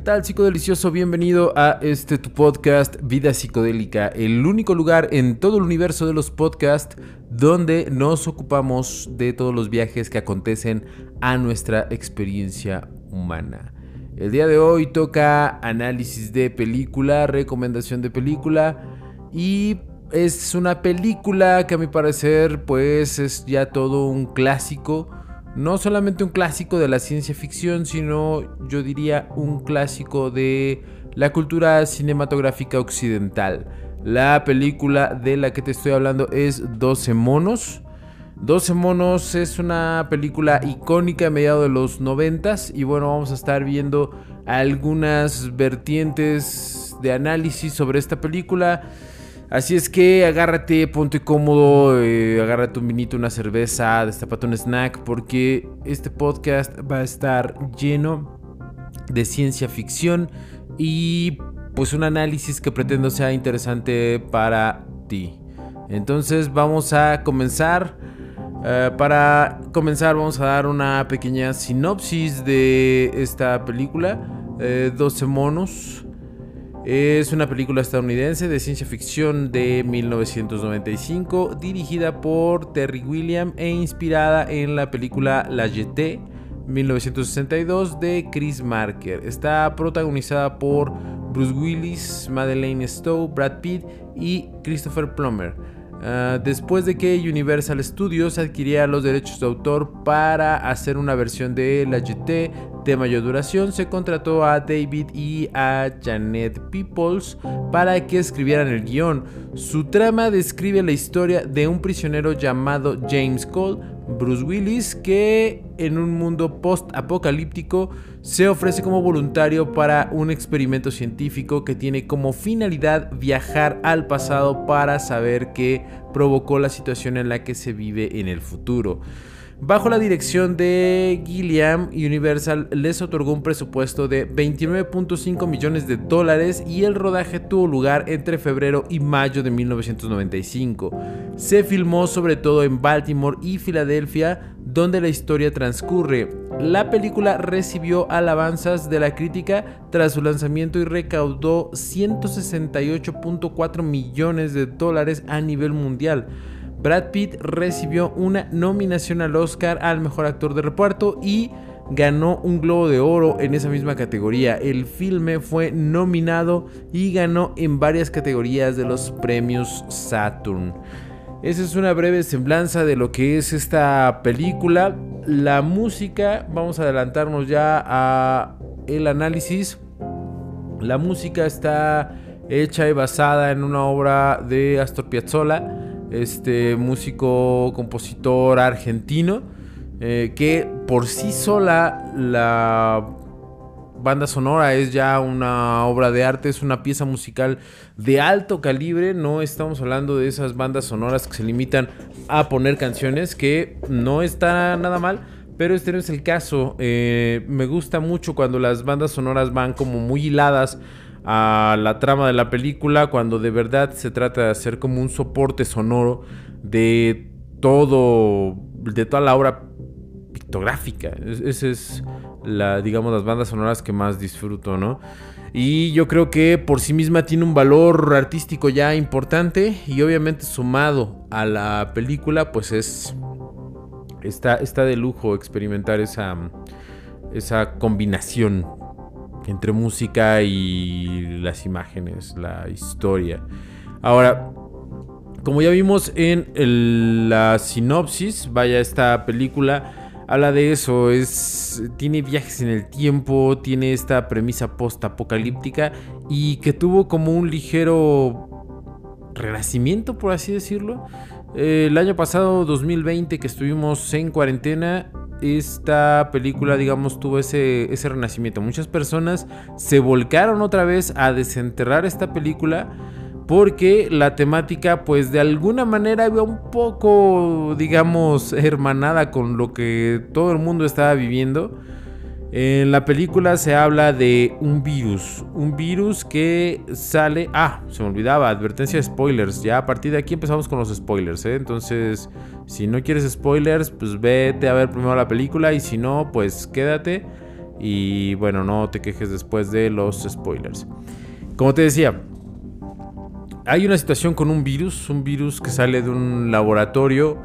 ¿Qué tal, psicodelicioso? Bienvenido a este tu podcast Vida Psicodélica, el único lugar en todo el universo de los podcasts donde nos ocupamos de todos los viajes que acontecen a nuestra experiencia humana. El día de hoy toca análisis de película, recomendación de película y es una película que a mi parecer pues es ya todo un clásico no solamente un clásico de la ciencia ficción, sino yo diría un clásico de la cultura cinematográfica occidental. La película de la que te estoy hablando es 12 monos. 12 monos es una película icónica a mediados de los 90 y bueno, vamos a estar viendo algunas vertientes de análisis sobre esta película. Así es que agárrate, ponte cómodo, eh, agárrate un vinito, una cerveza, destapate un snack, porque este podcast va a estar lleno de ciencia ficción y pues un análisis que pretendo sea interesante para ti. Entonces vamos a comenzar. Eh, para comenzar vamos a dar una pequeña sinopsis de esta película. 12 eh, monos. Es una película estadounidense de ciencia ficción de 1995, dirigida por Terry William e inspirada en la película La Jetée 1962 de Chris Marker. Está protagonizada por Bruce Willis, Madeleine Stowe, Brad Pitt y Christopher Plummer. Ah, después de que Universal Studios adquiriera los derechos de autor para hacer una versión de La GT de mayor duración, se contrató a David y a Janet Peoples para que escribieran el guion. Su trama describe la historia de un prisionero llamado James Cole, Bruce Willis, que en un mundo post-apocalíptico se ofrece como voluntario para un experimento científico que tiene como finalidad viajar al pasado para saber qué provocó la situación en la que se vive en el futuro. Bajo la dirección de Gilliam, Universal les otorgó un presupuesto de 29.5 millones de dólares y el rodaje tuvo lugar entre febrero y mayo de 1995. Se filmó sobre todo en Baltimore y Filadelfia, donde la historia transcurre. La película recibió alabanzas de la crítica tras su lanzamiento y recaudó 168.4 millones de dólares a nivel mundial. Brad Pitt recibió una nominación al Oscar al mejor actor de reparto y ganó un Globo de Oro en esa misma categoría. El filme fue nominado y ganó en varias categorías de los premios Saturn. Esa es una breve semblanza de lo que es esta película. La música, vamos a adelantarnos ya a el análisis. La música está hecha y basada en una obra de Astor Piazzolla este músico, compositor argentino, eh, que por sí sola la banda sonora es ya una obra de arte, es una pieza musical de alto calibre, no estamos hablando de esas bandas sonoras que se limitan a poner canciones, que no está nada mal. Pero este no es el caso. Eh, me gusta mucho cuando las bandas sonoras van como muy hiladas a la trama de la película cuando de verdad se trata de hacer como un soporte sonoro de todo, de toda la obra pictográfica. Esa es la, digamos, las bandas sonoras que más disfruto, ¿no? Y yo creo que por sí misma tiene un valor artístico ya importante y obviamente sumado a la película, pues es, está, está de lujo experimentar esa, esa combinación entre música y las imágenes, la historia. Ahora, como ya vimos en la sinopsis, vaya esta película habla de eso, es tiene viajes en el tiempo, tiene esta premisa post-apocalíptica y que tuvo como un ligero renacimiento, por así decirlo. el año pasado, 2020, que estuvimos en cuarentena, esta película, digamos, tuvo ese, ese renacimiento. Muchas personas se volcaron otra vez a desenterrar esta película porque la temática pues de alguna manera iba un poco digamos hermanada con lo que todo el mundo estaba viviendo en la película se habla de un virus, un virus que sale... Ah, se me olvidaba, advertencia de spoilers. Ya a partir de aquí empezamos con los spoilers, ¿eh? Entonces, si no quieres spoilers, pues vete a ver primero la película y si no, pues quédate Y bueno, no te quejes después de los spoilers. Como te decía, hay una situación con un virus, un virus que sale de un laboratorio,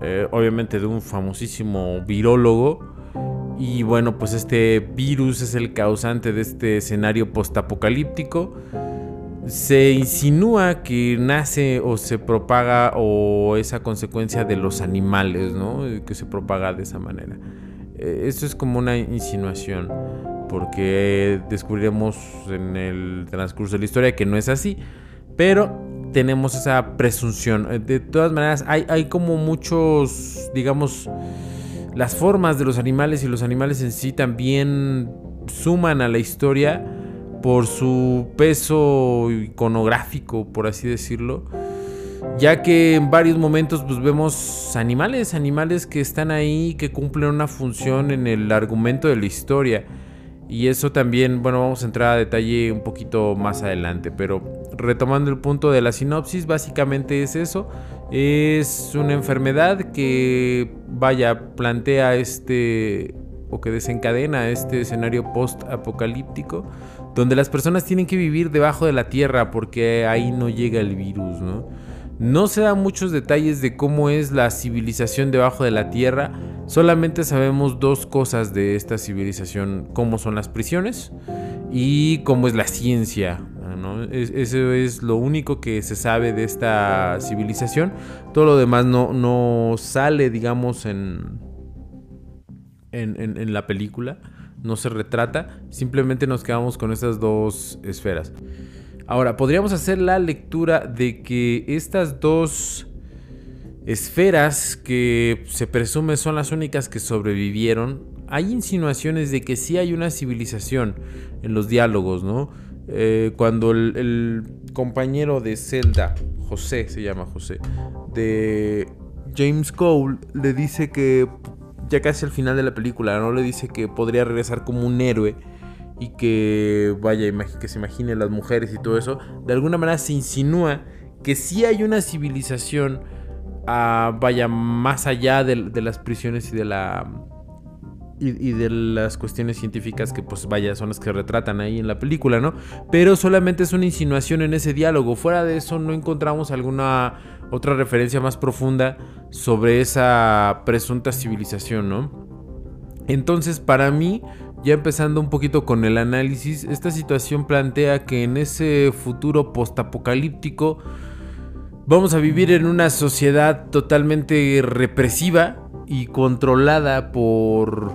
eh, obviamente de un famosísimo virólogo. Y bueno, pues este virus es el causante de este escenario postapocalíptico. Se insinúa que nace o se propaga o es a consecuencia de los animales, ¿no? Que se propaga de esa manera. Eh, esto es como una insinuación, porque descubriremos en el transcurso de la historia que no es así, pero tenemos esa presunción. De todas maneras, hay, hay como muchos, digamos, las formas de los animales y los animales en sí también suman a la historia por su peso iconográfico, por así decirlo ya que en varios momentos pues vemos animales, animales que están ahí, que cumplen una función en el argumento de la historia. Y eso también, bueno, vamos a entrar a detalle un poquito más adelante, pero retomando el punto de la sinopsis, básicamente es eso, es una enfermedad que, vaya, plantea este o que desencadena este escenario post-apocalíptico, donde las personas tienen que vivir debajo de la tierra porque ahí no llega el virus, ¿no? No se dan muchos detalles de cómo es la civilización debajo de la tierra, solamente sabemos dos cosas de esta civilización, cómo son las prisiones y cómo es la ciencia. Eso es lo único que se sabe de esta civilización. Todo lo demás no, no sale, digamos, en, en, en la película, no se retrata, simplemente nos quedamos con estas dos esferas. Ahora, podríamos hacer la lectura de que estas dos esferas que se presume son las únicas que sobrevivieron, hay insinuaciones de que sí hay una civilización en los diálogos, ¿no? Eh, cuando el, compañero de Zelda, José se llama José, de James Cole, le dice que ya casi al final de la película, ¿no? Le dice que podría regresar como un héroe y que vaya, que se imagine las mujeres y todo eso, de alguna manera se insinúa que sí hay una civilización, ah, vaya, más allá de, las prisiones y de la... Y, de las cuestiones científicas que pues vaya son las que retratan ahí en la película, ¿no? Pero solamente es una insinuación en ese diálogo. Fuera de eso no encontramos alguna otra referencia más profunda sobre esa presunta civilización, ¿no? Entonces para mí ya empezando un poquito con el análisis, esta situación plantea que en ese futuro postapocalíptico vamos a vivir en una sociedad totalmente represiva y controlada por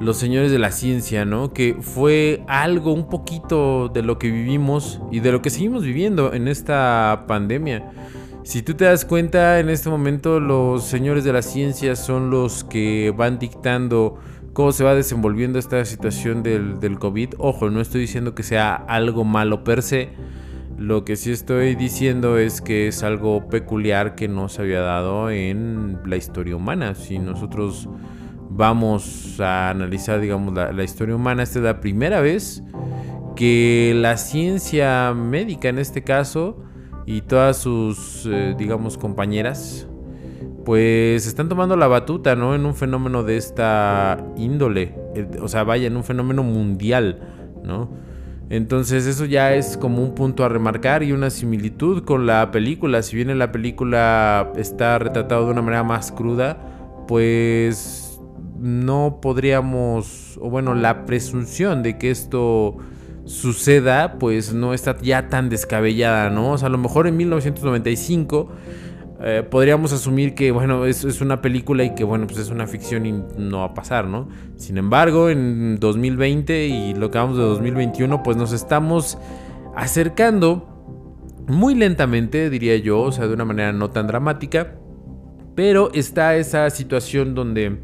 los señores de la ciencia, ¿no? Que fue algo un poquito de lo que vivimos y de lo que seguimos viviendo en esta pandemia. Si tú te das cuenta, en este momento los señores de la ciencia son los que van dictando cómo se va desenvolviendo esta situación del, del COVID. Ojo, no estoy diciendo que sea algo malo per se. Lo que sí estoy diciendo es que es algo peculiar que no se había dado en la historia humana. Si nosotros vamos a analizar, digamos, la, historia humana, esta es la primera vez que la ciencia médica en este caso y todas sus, eh, digamos, compañeras pues están tomando la batuta, ¿no? En un fenómeno de esta índole, eh, o sea, vaya, en un fenómeno mundial, ¿no? Entonces eso ya es como un punto a remarcar y una similitud con la película. Si bien en la película está retratado de una manera más cruda, pues no podríamos, o bueno, la presunción de que esto suceda, pues no está ya tan descabellada, ¿no? O sea, a lo mejor en 1995 eh, podríamos asumir que, bueno, es, es, una película y que, bueno, pues es una ficción y no va a pasar, ¿no? Sin embargo, en 2020 y lo que vamos de 2021, pues nos estamos acercando muy lentamente, diría yo, o sea, de una manera no tan dramática, pero está esa situación donde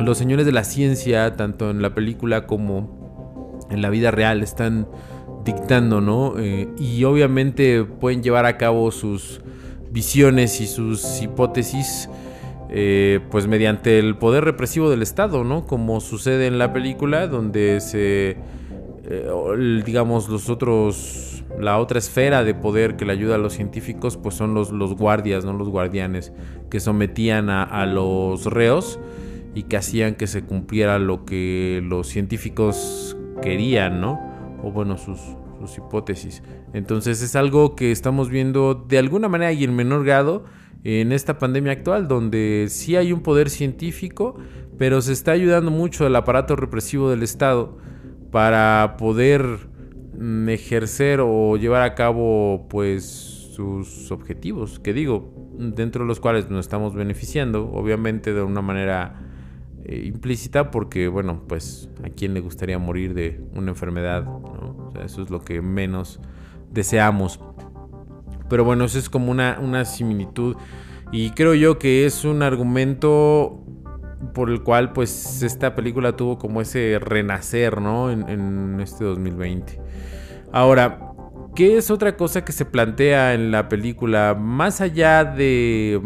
los señores de la ciencia, tanto en la película como en la vida real, están dictando, ¿no? Eh, y obviamente pueden llevar a cabo sus visiones y sus hipótesis eh, pues mediante el poder represivo del Estado, ¿no? Como sucede en la película donde se, eh, digamos, los otros, la otra esfera de poder que le ayuda a los científicos, pues son los, los guardias, ¿no? Los guardianes que sometían a, los reos y que hacían que se cumpliera lo que los científicos querían, ¿no? O bueno, sus, sus hipótesis. Entonces es algo que estamos viendo de alguna manera y en menor grado en esta pandemia actual, donde sí hay un poder científico, pero se está ayudando mucho el aparato represivo del Estado para poder mm, ejercer o llevar a cabo pues sus objetivos, que digo, dentro de los cuales nos estamos beneficiando, obviamente de una manera eh, implícita, porque bueno, pues a quién le gustaría morir de una enfermedad, eso es lo que menos deseamos. Pero bueno, eso es como una, una similitud y creo yo que es un argumento por el cual pues esta película tuvo como ese renacer, ¿no? En, en este 2020. Ahora, ¿qué es otra cosa que se plantea en la película? Más allá de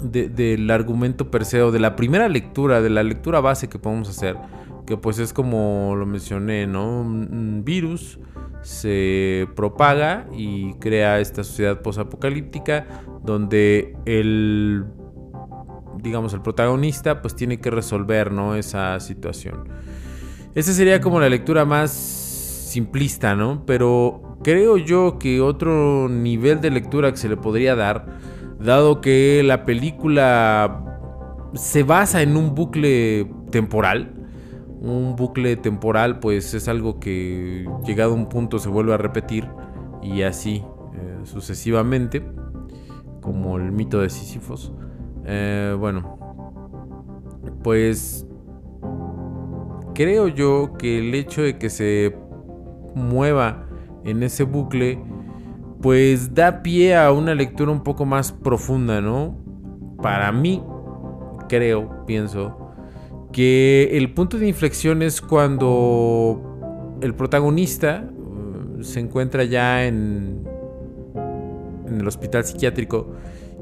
del argumento per se de la primera lectura, de la lectura base que podemos hacer, que pues es como lo mencioné, ¿no? Un virus se propaga y crea esta sociedad posapocalíptica donde el digamos el protagonista pues tiene que resolver, ¿no? esa situación. Esa sería como la lectura más simplista, ¿no? Pero creo yo que otro nivel de lectura que se le podría dar dado que la película se basa en un bucle temporal. Un bucle temporal pues es algo que llegado a un punto se vuelve a repetir y así eh, sucesivamente, como el mito de Sísifos. Eh, bueno, pues creo yo que el hecho de que se mueva en ese bucle pues da pie a una lectura un poco más profunda, ¿no? Para mí, creo, pienso, que el punto de inflexión es cuando el protagonista uh, se encuentra ya en, en el hospital psiquiátrico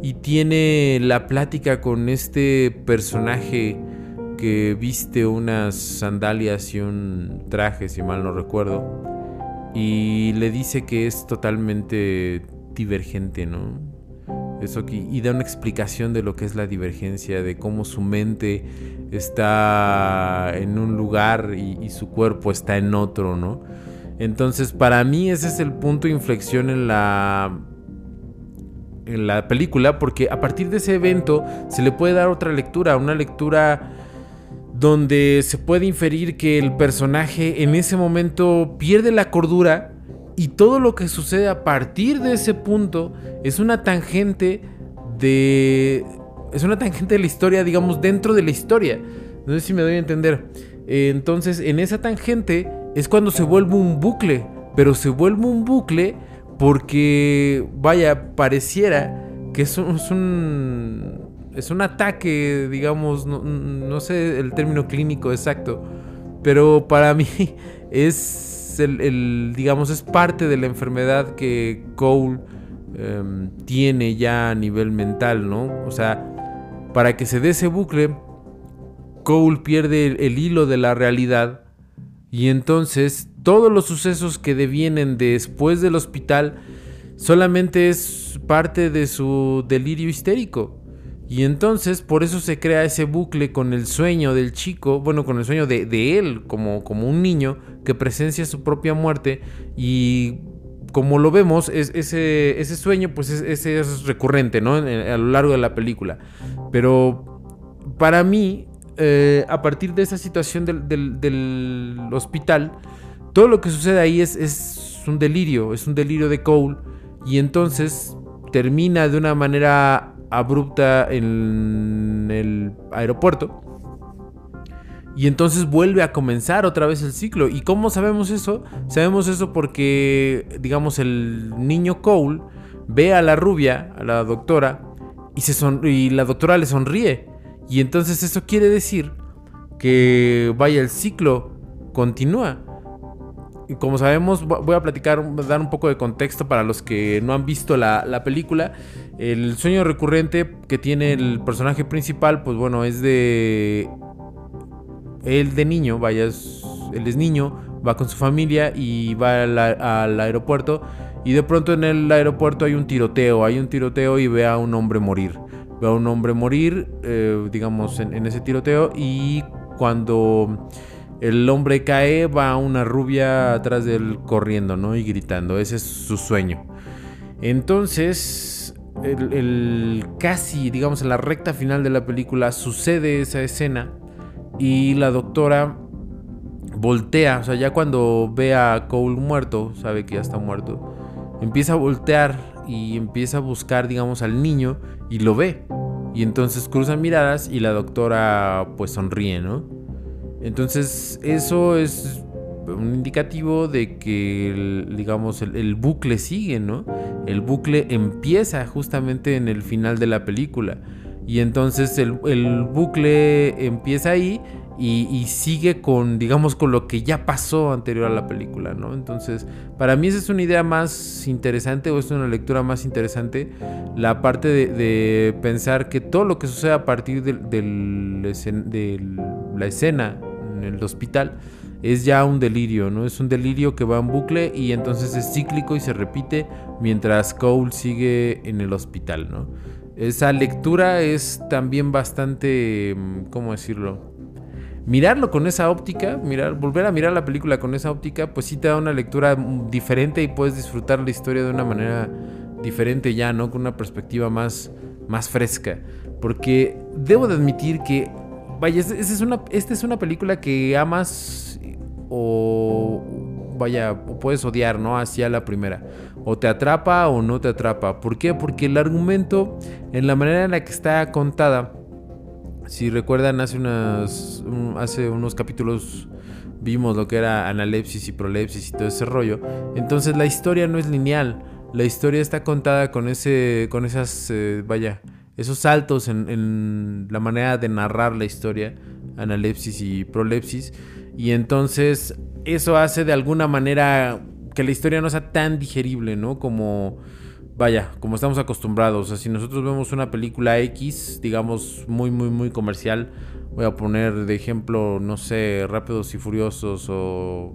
y tiene la plática con este personaje que viste unas sandalias y un traje, si mal no recuerdo y le dice que es totalmente divergente, ¿no? Eso y da una explicación de lo que es la divergencia, de cómo su mente está en un lugar y, su cuerpo está en otro, ¿no? Entonces, para mí ese es el punto de inflexión en la en la película, porque a partir de ese evento se le puede dar otra lectura, una lectura donde se puede inferir que el personaje en ese momento pierde la cordura y todo lo que sucede a partir de ese punto es una tangente de es una tangente de la historia, digamos, dentro de la historia. No sé si me doy a entender. Entonces, en esa tangente es cuando se vuelve un bucle, pero se vuelve un bucle porque vaya, pareciera que es un es un ataque, digamos, no, sé el término clínico exacto, pero para mí es el, digamos, es parte de la enfermedad que Cole em, tiene ya a nivel mental, ¿no? O sea, para que se dé ese bucle, Cole pierde el, hilo de la realidad y entonces todos los sucesos que devienen después del hospital solamente es parte de su delirio histérico. Y entonces por eso se crea ese bucle con el sueño del chico, bueno, con el sueño de, él como, como, un niño que presencia su propia muerte y como lo vemos, es, ese, ese, sueño pues es, es recurrente, ¿no? a lo largo de la película. Pero para mí, eh, a partir de esa situación del, del, hospital, todo lo que sucede ahí es, es un delirio, es un delirio de Cole y entonces termina de una manera abrupta en el aeropuerto. Y entonces vuelve a comenzar otra vez el ciclo. ¿Y cómo sabemos eso? Sabemos eso porque, digamos, el niño Cole ve a la rubia, a la doctora, y, se y la doctora le sonríe. Y entonces eso quiere decir que, vaya, el ciclo continúa. Y como sabemos, voy a platicar, dar un poco de contexto para los que no han visto la, la película. El sueño recurrente que tiene el personaje principal, pues bueno, es de... Él de niño, vaya, él es niño, va con su familia y va al, aeropuerto y de pronto en el aeropuerto hay un tiroteo, hay un tiroteo y ve a un hombre morir. ve a un hombre morir, eh, digamos, en, ese tiroteo y cuando el hombre cae va una rubia atrás de él corriendo, ¿no? Y gritando, ese es su sueño. Entonces, el, casi, digamos, en la recta final de la película sucede esa escena y la doctora voltea, o sea, ya cuando ve a Cole muerto, sabe que ya está muerto, empieza a voltear y empieza a buscar, digamos, al niño y lo ve. Y entonces cruzan miradas y la doctora pues sonríe, ¿no? Entonces eso es un indicativo de que, digamos, el, bucle sigue, ¿no? El bucle empieza justamente en el final de la película. Y entonces el, el bucle empieza ahí y, sigue con, digamos, con lo que ya pasó anterior a la película, ¿no? Entonces, para mí esa es una idea más interesante o es una lectura más interesante, la parte de, pensar que todo lo que sucede a partir de, de la escena en el hospital es ya un delirio, ¿no? Es un delirio que va en bucle y entonces es cíclico y se repite mientras Cole sigue en el hospital, ¿no? Esa lectura es también bastante, ¿cómo decirlo? mirarlo con esa óptica, mirar, volver a mirar la película con esa óptica, pues sí te da una lectura diferente y puedes disfrutar la historia de una manera diferente ya, ¿no? Con una perspectiva más, más fresca. Porque debo de admitir que, vaya, esta es una, esta es una película que amas o, vaya, puedes odiar, ¿no? Hacia la primera. O te atrapa o no te atrapa. ¿Por qué? Porque el argumento, en la manera en la que está contada, si recuerdan, hace, unas, hace unos capítulos vimos lo que era analepsis y prolepsis y todo ese rollo. Entonces la historia no es lineal. La historia está contada con ese, con esas, eh, vaya, esos saltos en, en, la manera de narrar la historia, analepsis y prolepsis. Y entonces eso hace de alguna manera que la historia no sea tan digerible, ¿no? Como vaya, como estamos acostumbrados. O sea, si nosotros vemos una película X, digamos, muy, muy, muy comercial, voy a poner de ejemplo, no sé, Rápidos y Furiosos o,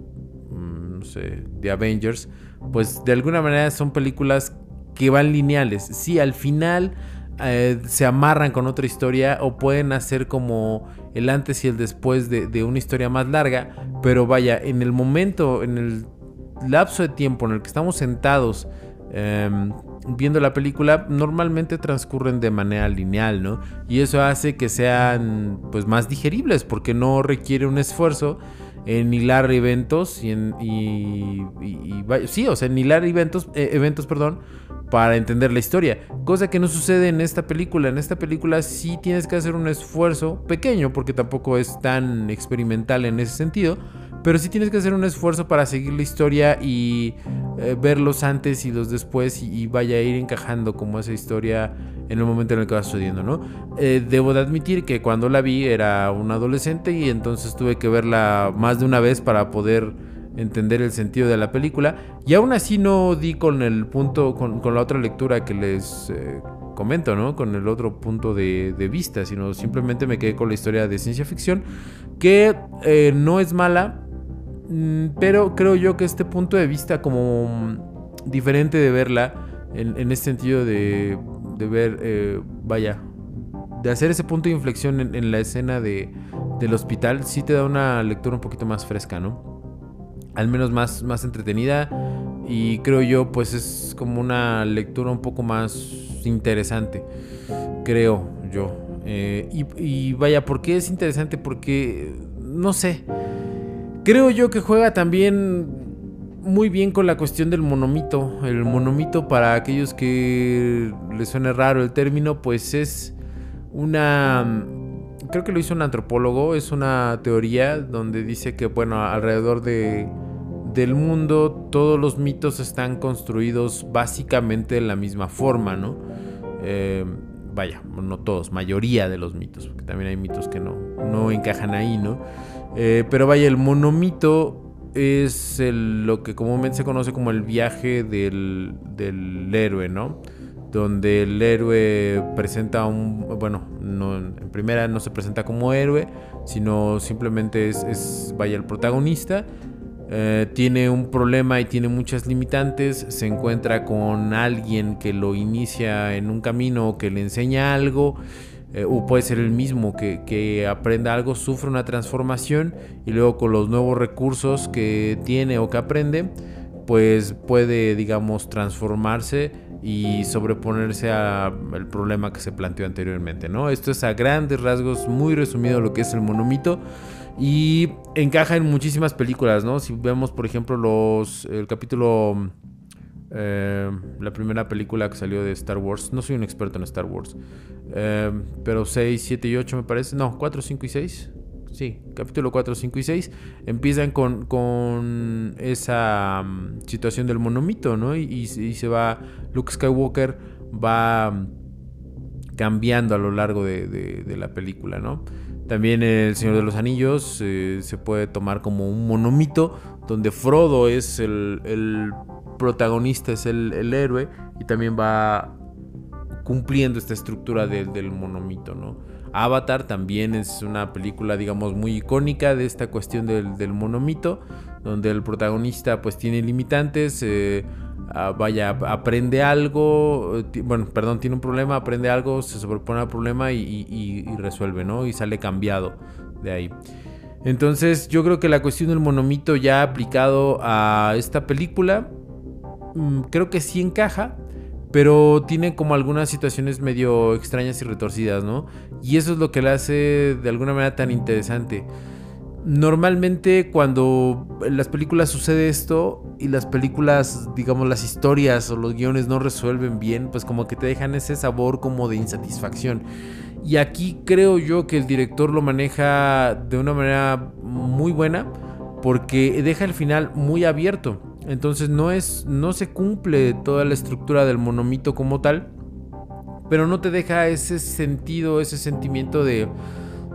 mm, no sé, The Avengers, pues de alguna manera son películas que van lineales. Sí, al final eh, se amarran con otra historia o pueden hacer como el antes y el después de, una historia más larga, pero vaya, en el momento, en el lapso de tiempo en el que estamos sentados, em, viendo la película normalmente transcurren de manera lineal, ¿no? Y eso hace que sean pues más digeribles porque no requiere un esfuerzo en hilar eventos y en sí, o sea, en hilar eventos eh, eventos, perdón, para entender la historia, cosa que no sucede en esta película. En esta película sí tienes que hacer un esfuerzo pequeño porque tampoco es tan experimental en ese sentido, pero sí tienes que hacer un esfuerzo para seguir la historia y eh, ver los antes y los después y, vaya a ir encajando como esa historia en el momento en el que va sucediendo, ¿no? Eh, debo de admitir que cuando la vi era un adolescente y entonces tuve que verla más de una vez para poder entender el sentido de la película y aún así no di con el punto, con, la otra lectura que les eh, comento, ¿no? Con el otro punto de, de, vista, sino simplemente me quedé con la historia de ciencia ficción que no es mala, Mm, pero creo yo que este punto de vista como diferente de verla, en, este sentido de, ver, eh, vaya, de hacer ese punto de inflexión en, la escena de, del hospital, sí te da una lectura un poquito más fresca, ¿no? Al menos más, más entretenida y creo yo pues es como una lectura un poco más interesante, creo yo. Eh, y, y vaya, ¿por qué es interesante? Porque, no sé, Creo yo que juega también muy bien con la cuestión del monomito. El monomito, para aquellos que les suene raro el término, pues es una... Creo que lo hizo un antropólogo, es una teoría donde dice que, bueno, alrededor de, del mundo todos los mitos están construidos básicamente de la misma forma, ¿no? Eh, vaya, no todos, mayoría de los mitos, porque también hay mitos que no, no encajan ahí, ¿no? Eh, pero vaya, el monomito es lo que comúnmente se conoce como el viaje del, héroe, ¿no? Donde el héroe presenta un. Bueno, no, en primera no se presenta como héroe, sino simplemente es, vaya, el protagonista. Eh, tiene un problema y tiene muchas limitantes, se encuentra con alguien que lo inicia en un camino que le enseña algo, eh, o puede ser el mismo que, que, aprenda algo, sufre una transformación y luego con los nuevos recursos que tiene o que aprende, pues puede, digamos, transformarse y sobreponerse al problema que se planteó anteriormente, ¿no? Esto es a grandes rasgos, muy resumido lo que es el monomito. Y encaja en muchísimas películas, ¿no? Si vemos, por ejemplo, los el capítulo... Eh, la primera película que salió de Star Wars. No soy un experto en Star Wars. Eh, pero 6, 7 y 8 me parece. No, 4, 5 y 6. Sí, capítulo 4, 5 y 6 empiezan con, con esa um, situación del monomito, ¿no? Y, y, se va, Luke Skywalker va um, cambiando a lo largo de, de, de, la película, ¿no? También El Señor de los Anillos eh, se puede tomar como un monomito, donde Frodo es el, protagonista, es el, héroe, y también va cumpliendo esta estructura del monomito, ¿no? Avatar también es una película, digamos, muy icónica de esta cuestión del, monomito, donde el protagonista pues tiene limitantes, eh, ah, vaya, aprende algo, bueno, perdón, tiene un problema, aprende algo, se sobrepone al problema y, resuelve, ¿no? Y sale cambiado de ahí. Entonces yo creo que la cuestión del monomito ya aplicado a esta película, mm, creo que sí encaja, pero tiene como algunas situaciones medio extrañas y retorcidas, ¿no? Y eso es lo que le hace de alguna manera tan interesante. Normalmente cuando en las películas sucede esto y las películas, digamos, las historias o los guiones no resuelven bien, pues como que te dejan ese sabor como de insatisfacción. Y aquí creo yo que el director lo maneja de una manera muy buena porque deja el final muy abierto. Entonces no es no se cumple toda la estructura del monomito como tal, pero no te deja ese sentido, ese sentimiento de,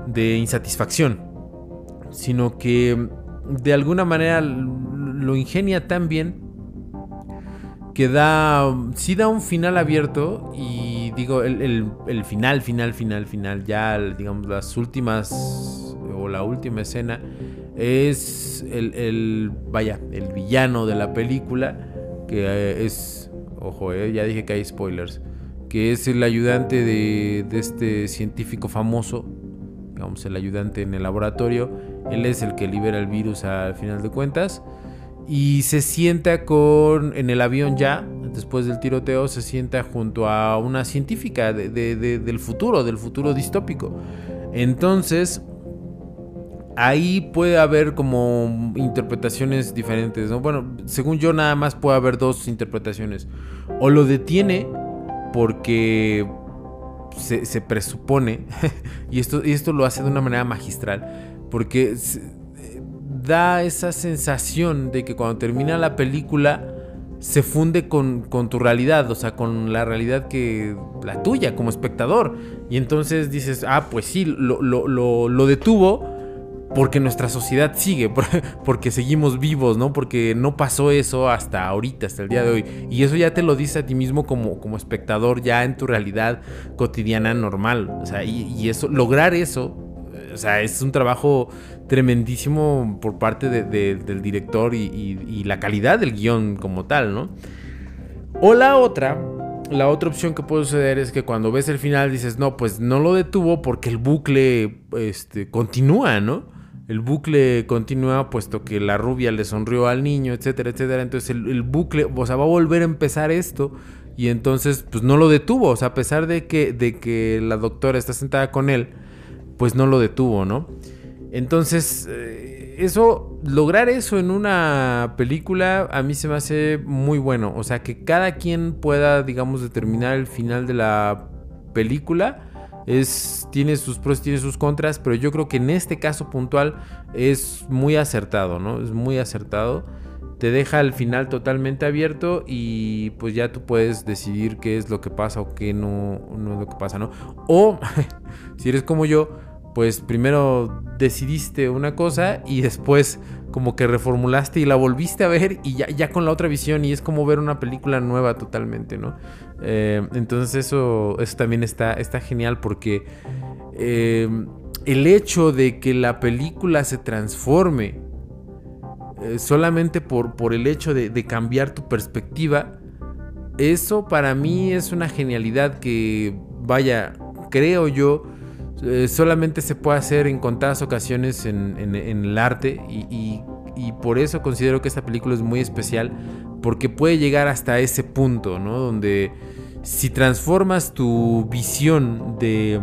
de insatisfacción, sino que de alguna manera lo ingenia tan bien que da, sí da un final abierto y digo, el, el, el, final, final, final, final, ya digamos las últimas o la última escena es el, vaya, el villano de la película, que eh, es, ojo, eh, ya dije que hay spoilers, que es el ayudante de, de este científico famoso, digamos, el ayudante en el laboratorio, él es el que libera el virus al final de cuentas. Y se sienta con. En el avión ya, después del tiroteo, se sienta junto a una científica del futuro, del futuro distópico. Entonces, ahí puede haber como interpretaciones diferentes, ¿no? Bueno, según yo nada más puede haber dos interpretaciones. O lo detiene porque se, presupone, y, esto, y esto lo hace de una manera magistral, porque da esa sensación de que cuando termina la película se funde con, tu realidad, o sea, con la realidad que la tuya como espectador. Y entonces dices, ah, pues sí, lo, detuvo porque nuestra sociedad sigue, porque seguimos vivos, ¿no? Porque no pasó eso hasta ahorita, hasta el día de hoy. Y eso ya te lo dice a ti mismo como, espectador, ya en tu realidad cotidiana normal. O sea, y, eso, lograr eso, eh, o sea, es un trabajo tremendísimo por parte del director y, la calidad del guion como tal, ¿no? O la otra, la otra opción que puede suceder es que cuando ves el final dices, no, pues no lo detuvo porque el bucle este, continúa, ¿no? el bucle continúa puesto que la rubia le sonrió al niño, etcétera, etcétera. Entonces el, bucle, o sea, va a volver a empezar esto y entonces pues no lo detuvo, o sea, a pesar de que, de que la doctora está sentada con él, pues no lo detuvo, ¿no? Entonces, eh, eso, lograr eso en una película a mí se me hace muy bueno, o sea, que cada quien pueda, digamos, determinar el final de la película es, tiene sus pros, tiene sus contras, pero yo creo que en este caso puntual es muy acertado, ¿no? Es muy acertado. Te deja al final totalmente abierto y pues ya tú puedes decidir qué es lo que pasa o qué no, no es lo que pasa, ¿no? O si eres como yo, pues primero decidiste una cosa y después como que reformulaste y la volviste a ver y ya, ya con la otra visión y es como ver una película nueva totalmente, ¿no? Eh, entonces eso, eso también está, está genial porque eh, el hecho de que la película se transforme eh, solamente por, por el hecho de, de cambiar tu perspectiva, eso para mí es una genialidad que, vaya, creo yo, eh, solamente se puede hacer en contadas ocasiones en, el arte y, por eso considero que esta película es muy especial porque puede llegar hasta ese punto, ¿no? Donde si transformas tu visión de,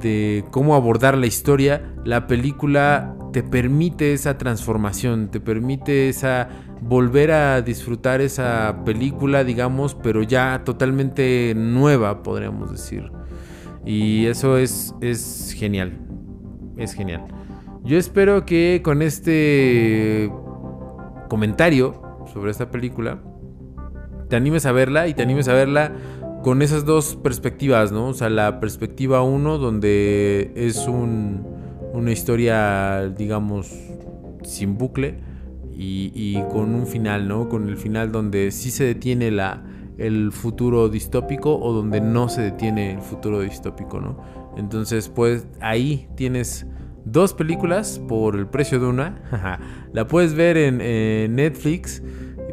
de cómo abordar la historia, la película te permite esa transformación, te permite esa volver a disfrutar esa película, digamos, pero ya totalmente nueva, podríamos decir. Y eso es, es genial. Es genial. Yo espero que con este comentario sobre esta película te animes a verla y te animes a verla con esas dos perspectivas, ¿no? O sea, la perspectiva uno donde es un, una historia, digamos, sin bucle y, y, con un final, ¿no? Con el final donde sí se detiene la, el futuro distópico o donde no se detiene el futuro distópico, ¿no? Entonces, pues ahí tienes dos películas por el precio de una. la puedes ver en, Netflix,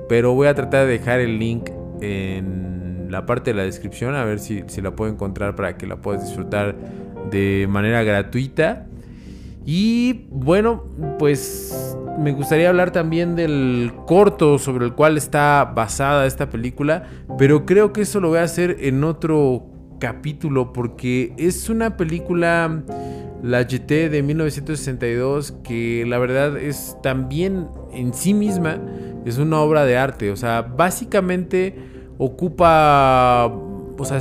pero voy a tratar de dejar el link en la parte de la descripción a ver si, si la puedo encontrar para que la puedas disfrutar de manera gratuita. Y bueno, pues me gustaría hablar también del corto sobre el cual está basada esta película, pero creo que eso lo voy a hacer en otro capítulo porque es una película, la GT de 1962, que la verdad es también en sí misma, es una obra de arte, o sea, básicamente ocupa, o sea,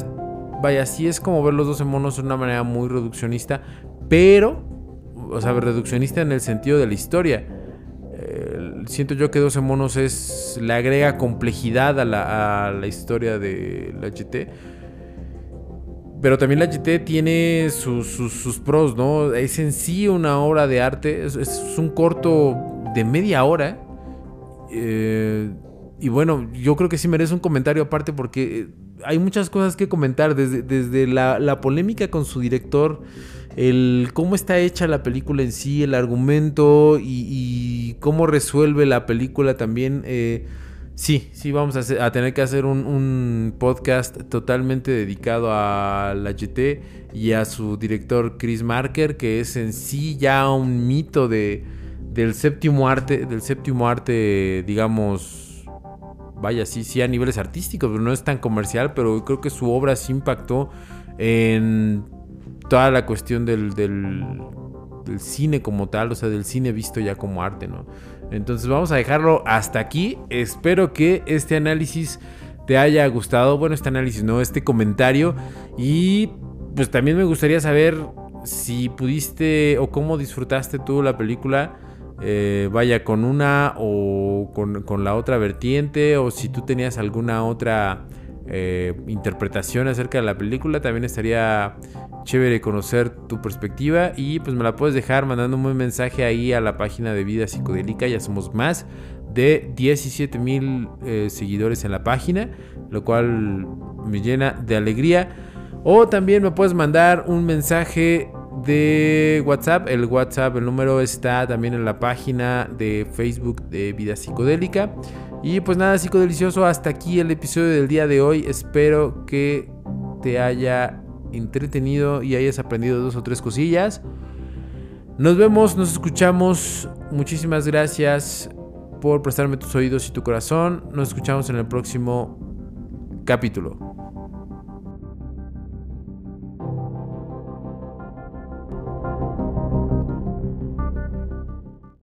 vaya, sí es como ver los 12 monos de una manera muy reduccionista, pero, o sea, reduccionista en el sentido de la historia siento yo que 12 monos es le agrega complejidad a la, historia de la GT. Pero también la GT tiene sus, pros, ¿no? Es en sí una obra de arte. Es, un corto de media hora. Eh, y bueno, yo creo que sí merece un comentario aparte porque hay muchas cosas que comentar. Desde, desde la polémica con su director el cómo está hecha la película en sí, el argumento y, cómo resuelve la película también. Eh, sí, sí, vamos a, tener que hacer un, podcast totalmente dedicado a la GT y a su director Chris Marker, que es en sí ya un mito de, del séptimo arte, del séptimo arte, digamos, vaya, sí, sí a niveles artísticos, pero no es tan comercial, pero creo que su obra sí impactó en toda la cuestión del, del, cine como tal, o sea, del cine visto ya como arte, ¿no? Entonces vamos a dejarlo hasta aquí. Espero que este análisis te haya gustado. Bueno, este análisis, no, este comentario. Y pues también me gustaría saber si pudiste o cómo disfrutaste tú la película. Eh, vaya con una o con, con la otra vertiente o si tú tenías alguna otra eh, interpretación acerca de la película. También estaría chévere conocer tu perspectiva y pues me la puedes dejar mandando un mensaje ahí a la página de Vida Psicodélica. Ya somos más de 17 mil eh, seguidores en la página, lo cual me llena de alegría. O también me puedes mandar un mensaje de WhatsApp. El WhatsApp, el número está también en la página de Facebook de Vida Psicodélica. Y pues nada, psicodelicioso, hasta aquí el episodio del día de hoy. Espero que te haya entretenido y hayas aprendido dos o tres cosillas. Nos vemos, nos escuchamos. Muchísimas gracias por prestarme tus oídos y tu corazón. Nos escuchamos en el próximo capítulo.